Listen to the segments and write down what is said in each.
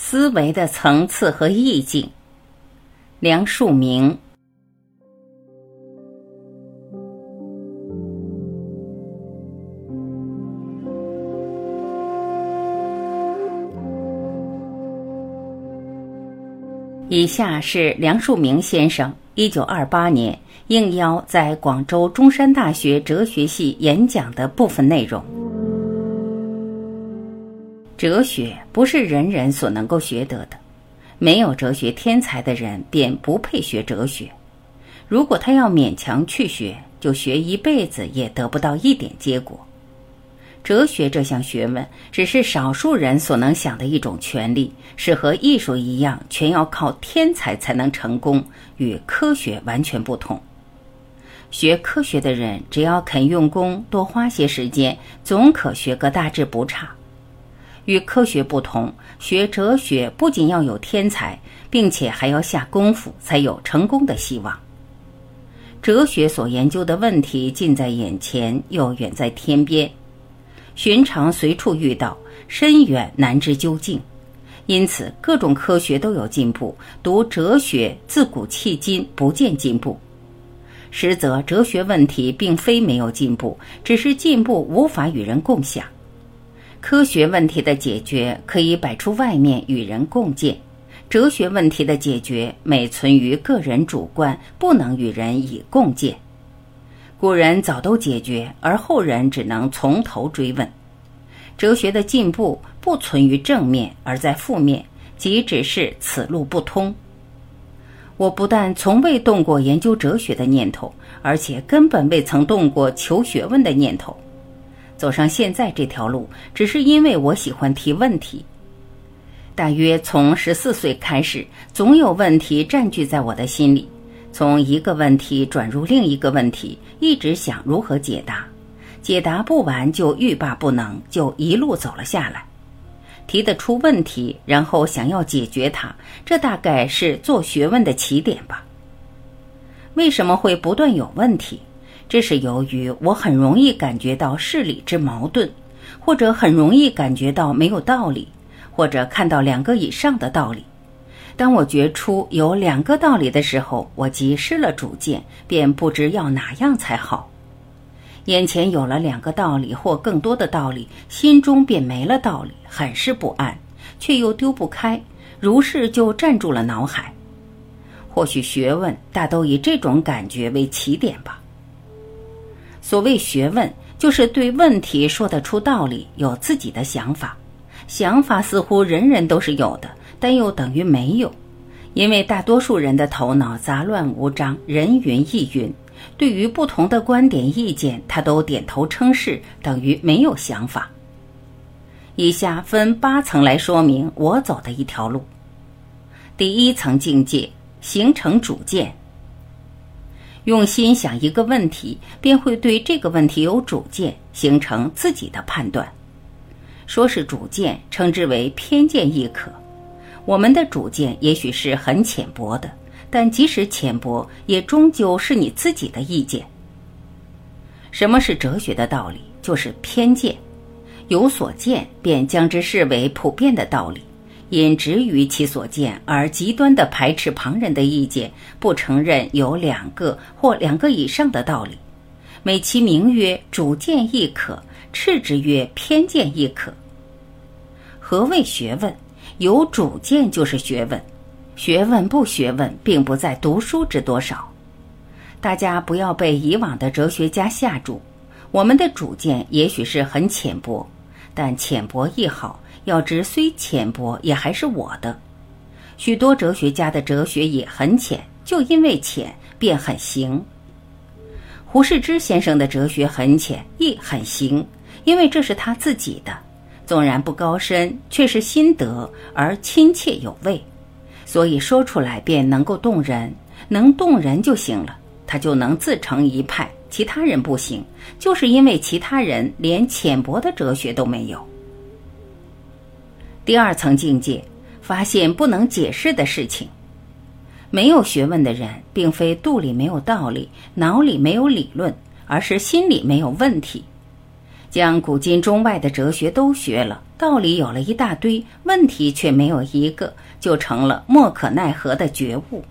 思维的层次和意境。梁漱溟。以下是梁漱溟先生一九二八年应邀在广州中山大学哲学系演讲的部分内容。哲学不是人人所能够学得的，没有哲学天才的人便不配学哲学。如果他要勉强去学，就学一辈子也得不到一点结果。哲学这项学问只是少数人所能享的一种权利，是和艺术一样，全要靠天才才能成功，与科学完全不同。学科学的人只要肯用功，多花些时间，总可学个大致不差。与科学不同，学哲学不仅要有天才，并且还要下功夫，才有成功的希望。哲学所研究的问题近在眼前，又远在天边。寻常随处遇到，深远难知究竟，因此各种科学都有进步，读哲学自古迄今不见进步。实则哲学问题并非没有进步，只是进步无法与人共享。科学问题的解决可以摆出外面与人共建，哲学问题的解决每存于个人主观，不能与人以共建。古人早都解决，而后人只能从头追问。哲学的进步不存于正面，而在负面，即只是此路不通。我不但从未动过研究哲学的念头，而且根本未曾动过求学问的念头。走上现在这条路，只是因为我喜欢提问题。大约从十四岁开始，总有问题占据在我的心里。从一个问题转入另一个问题，一直想如何解答，解答不完就欲罢不能，就一路走了下来。提得出问题，然后想要解决它，这大概是做学问的起点吧。为什么会不断有问题？这是由于我很容易感觉到事理之矛盾，或者很容易感觉到没有道理，或者看到两个以上的道理。当我觉出有两个道理的时候，我即失了主见，便不知要哪样才好。眼前有了两个道理或更多的道理，心中便没了道理，很是不安，却又丢不开，如是就站住了脑海。或许学问大都以这种感觉为起点吧。所谓学问，就是对问题说得出道理，有自己的想法。想法似乎人人都是有的。但又等于没有，因为大多数人的头脑杂乱无章，人云亦云。对于不同的观点意见，他都点头称是，等于没有想法。以下分八层来说明我走的一条路。第一层境界，形成主见。用心想一个问题，便会对这个问题有主见，形成自己的判断。说是主见，称之为偏见亦可。我们的主见也许是很浅薄的，但即使浅薄，也终究是你自己的意见。什么是哲学的道理？就是偏见，有所见便将之视为普遍的道理，因执于其所见而极端的排斥旁人的意见，不承认有两个或两个以上的道理，美其名曰主见亦可，斥之曰偏见亦可。何谓学问？有主见就是学问，学问不学问，并不在读书之多少。大家不要被以往的哲学家吓住。我们的主见也许是很浅薄，但浅薄亦好。要知虽浅薄，也还是我的。许多哲学家的哲学也很浅，就因为浅，便很行。胡适之先生的哲学很浅，亦很行，因为这是他自己的。纵然不高深，却是心得而亲切有味，所以说出来便能够动人，能动人就行了，他就能自成一派。其他人不行，就是因为其他人连浅薄的哲学都没有。第二层境界，发现不能解释的事情。没有学问的人，并非肚里没有道理，脑里没有理论，而是心里没有问题。将古今中外的哲学都学了，道理有了一大堆，问题却没有一个，就成了莫可奈何的觉悟。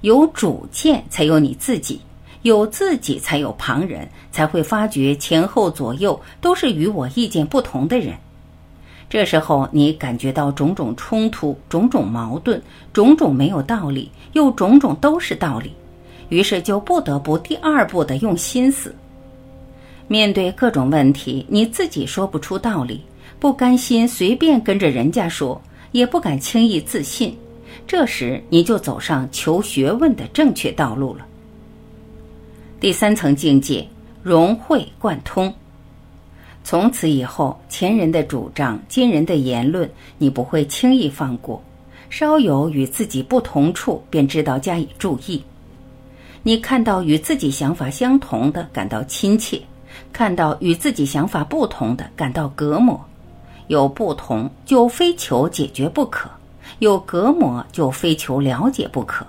有主见才有你自己，有自己才有旁人，才会发觉前后左右都是与我意见不同的人。这时候你感觉到种种冲突、种种矛盾、种种没有道理，又种种都是道理，于是就不得不第二步的用心思。面对各种问题，你自己说不出道理，不甘心随便跟着人家说，也不敢轻易自信。这时你就走上求学问的正确道路了。第三层境界，融会贯通。从此以后，前人的主张、今人的言论，你不会轻易放过；稍有与自己不同处，便知道加以注意。你看到与自己想法相同的，感到亲切；看到与自己想法不同的，感到隔膜。有不同，就非求解决不可；有隔膜，就非求了解不可。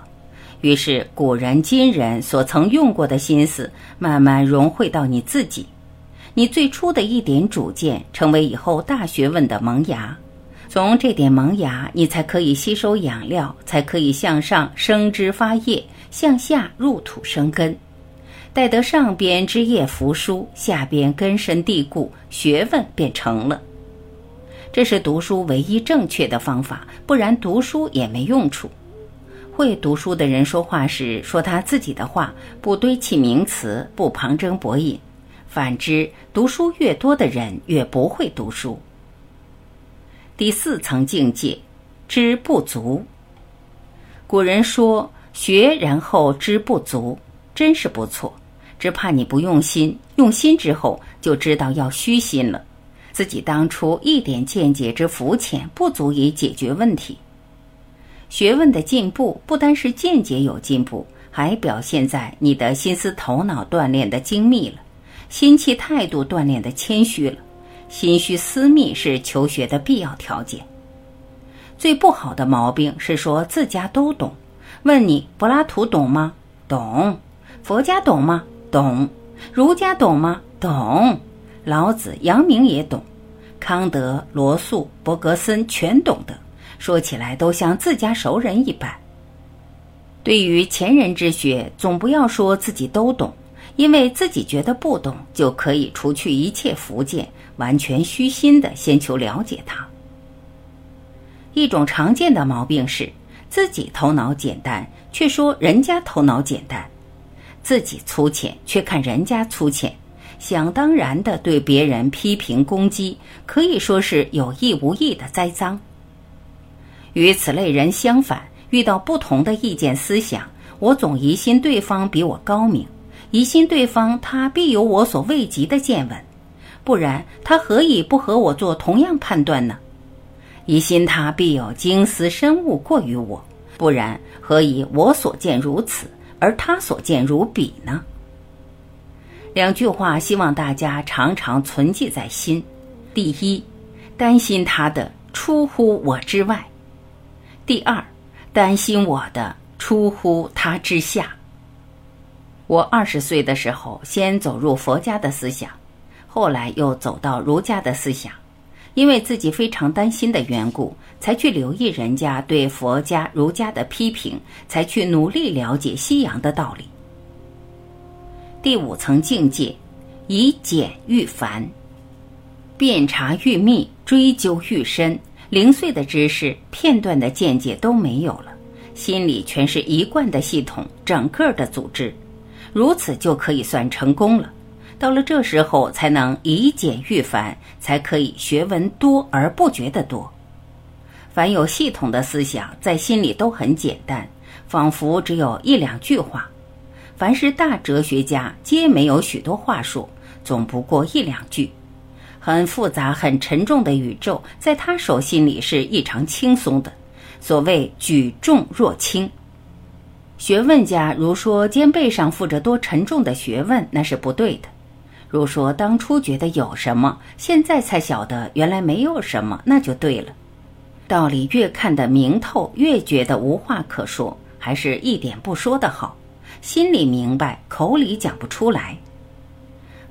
于是，古人今人所曾用过的心思，慢慢融汇到你自己。你最初的一点主见，成为以后大学问的萌芽。从这点萌芽，你才可以吸收养料，才可以向上生枝发叶，向下入土生根。待得上边枝叶扶疏，下边根深蒂固，学问便成了。这是读书唯一正确的方法，不然读书也没用处。会读书的人说话时，说他自己的话，不堆砌名词，不旁征博引。反之，读书越多的人越不会读书。第四层境界，知不足。古人说“学然后知不足”，真是不错。只怕你不用心，用心之后就知道要虚心了。自己当初一点见解之肤浅，不足以解决问题。学问的进步，不单是见解有进步，还表现在你的心思头脑锻炼的精密了。心气态度锻炼的谦虚了，心虚私密是求学的必要条件。最不好的毛病是说自家都懂，问你柏拉图懂吗？懂。佛家懂吗？懂。儒家懂吗？懂。老子、阳明也懂，康德、罗素、伯格森全懂得，说起来都像自家熟人一般。对于前人之学，总不要说自己都懂。因为自己觉得不懂，就可以除去一切福见，完全虚心的先求了解它。一种常见的毛病是，自己头脑简单，却说人家头脑简单；自己粗浅，却看人家粗浅，想当然的对别人批评攻击，可以说是有意无意的栽赃。与此类人相反，遇到不同的意见思想，我总疑心对方比我高明。疑心对方，他必有我所未及的见闻，不然他何以不和我做同样判断呢？疑心他必有精思深悟过于我，不然何以我所见如此，而他所见如彼呢？两句话，希望大家常常存记在心。第一，担心他的出乎我之外；第二，担心我的出乎他之下。我二十岁的时候，先走入佛家的思想，后来又走到儒家的思想，因为自己非常担心的缘故，才去留意人家对佛家、儒家的批评，才去努力了解西洋的道理。第五层境界，以简喻繁，遍察愈密，追究愈深，零碎的知识、片段的见解都没有了，心里全是一贯的系统，整个的组织。如此就可以算成功了。到了这时候，才能以简驭繁，才可以学问多而不觉得多。凡有系统的思想，在心里都很简单，仿佛只有一两句话。凡是大哲学家，皆没有许多话术，总不过一两句。很复杂、很沉重的宇宙，在他手心里是异常轻松的。所谓举重若轻。学问家如说肩背上负着多沉重的学问，那是不对的；如说当初觉得有什么，现在才晓得原来没有什么，那就对了。道理越看得明透，越觉得无话可说，还是一点不说的好。心里明白，口里讲不出来。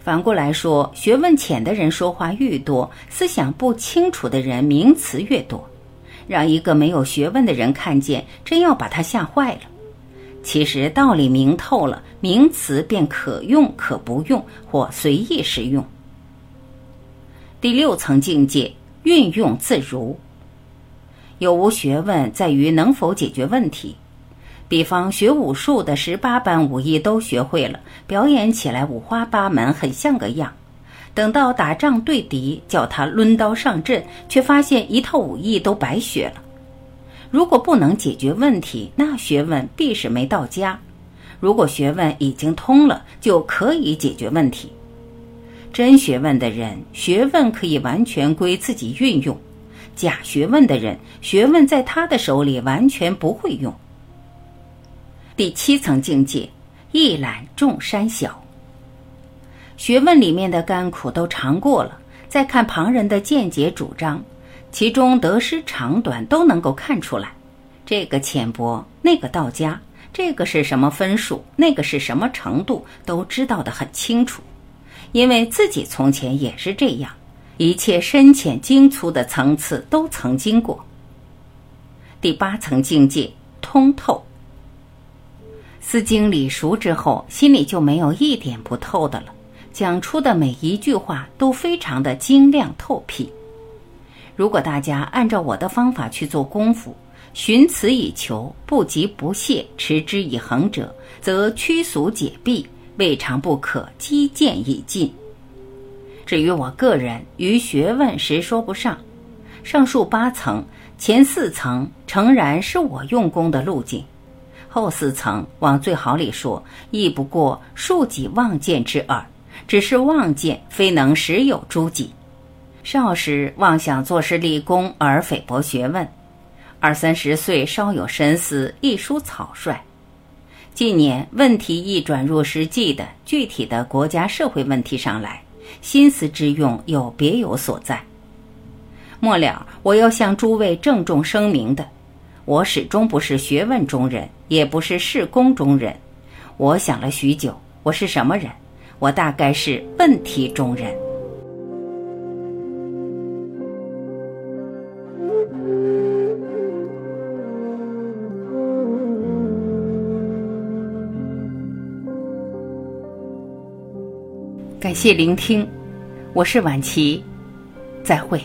反过来说，学问浅的人说话愈多，思想不清楚的人名词越多，让一个没有学问的人看见，真要把他吓坏了。其实道理明透了，名词便可用可不用，或随意使用。第六层境界，运用自如。有无学问在于能否解决问题。比方学武术的十八般武艺都学会了，表演起来五花八门，很像个样。等到打仗对敌，叫他抡刀上阵，却发现一套武艺都白学了。如果不能解决问题，那学问必是没到家；如果学问已经通了，就可以解决问题。真学问的人，学问可以完全归自己运用；假学问的人，学问在他的手里完全不会用。第七层境界，一览众山小。学问里面的甘苦都尝过了，再看旁人的见解主张，其中得失长短都能够看出来。这个浅薄，那个道家，这个是什么分数，那个是什么程度，都知道的很清楚。因为自己从前也是这样，一切深浅精粗的层次都曾经过。第八层境界，通透。思经理熟之后，心里就没有一点不透的了。讲出的每一句话都非常的精亮透辟。如果大家按照我的方法去做功夫，寻此以求，不急不懈，持之以恒者，则趋俗解弊，未尝不可积渐以进。至于我个人，于学问实说不上。上述八层，前四层诚然是我用功的路径。后四层往最好里说，亦不过数己望见之耳，只是望见，非能实有诸己。少时妄想做事立功而菲薄学问，二三十岁稍有深思，一书草率。近年问题一转入实际的具体的国家社会问题上来，心思之用又别有所在。末了，我要向诸位郑重声明的。我始终不是学问中人，也不是事功中人。我想了许久，我是什么人？我大概是问题中人。感谢聆听，我是晚琪，再会。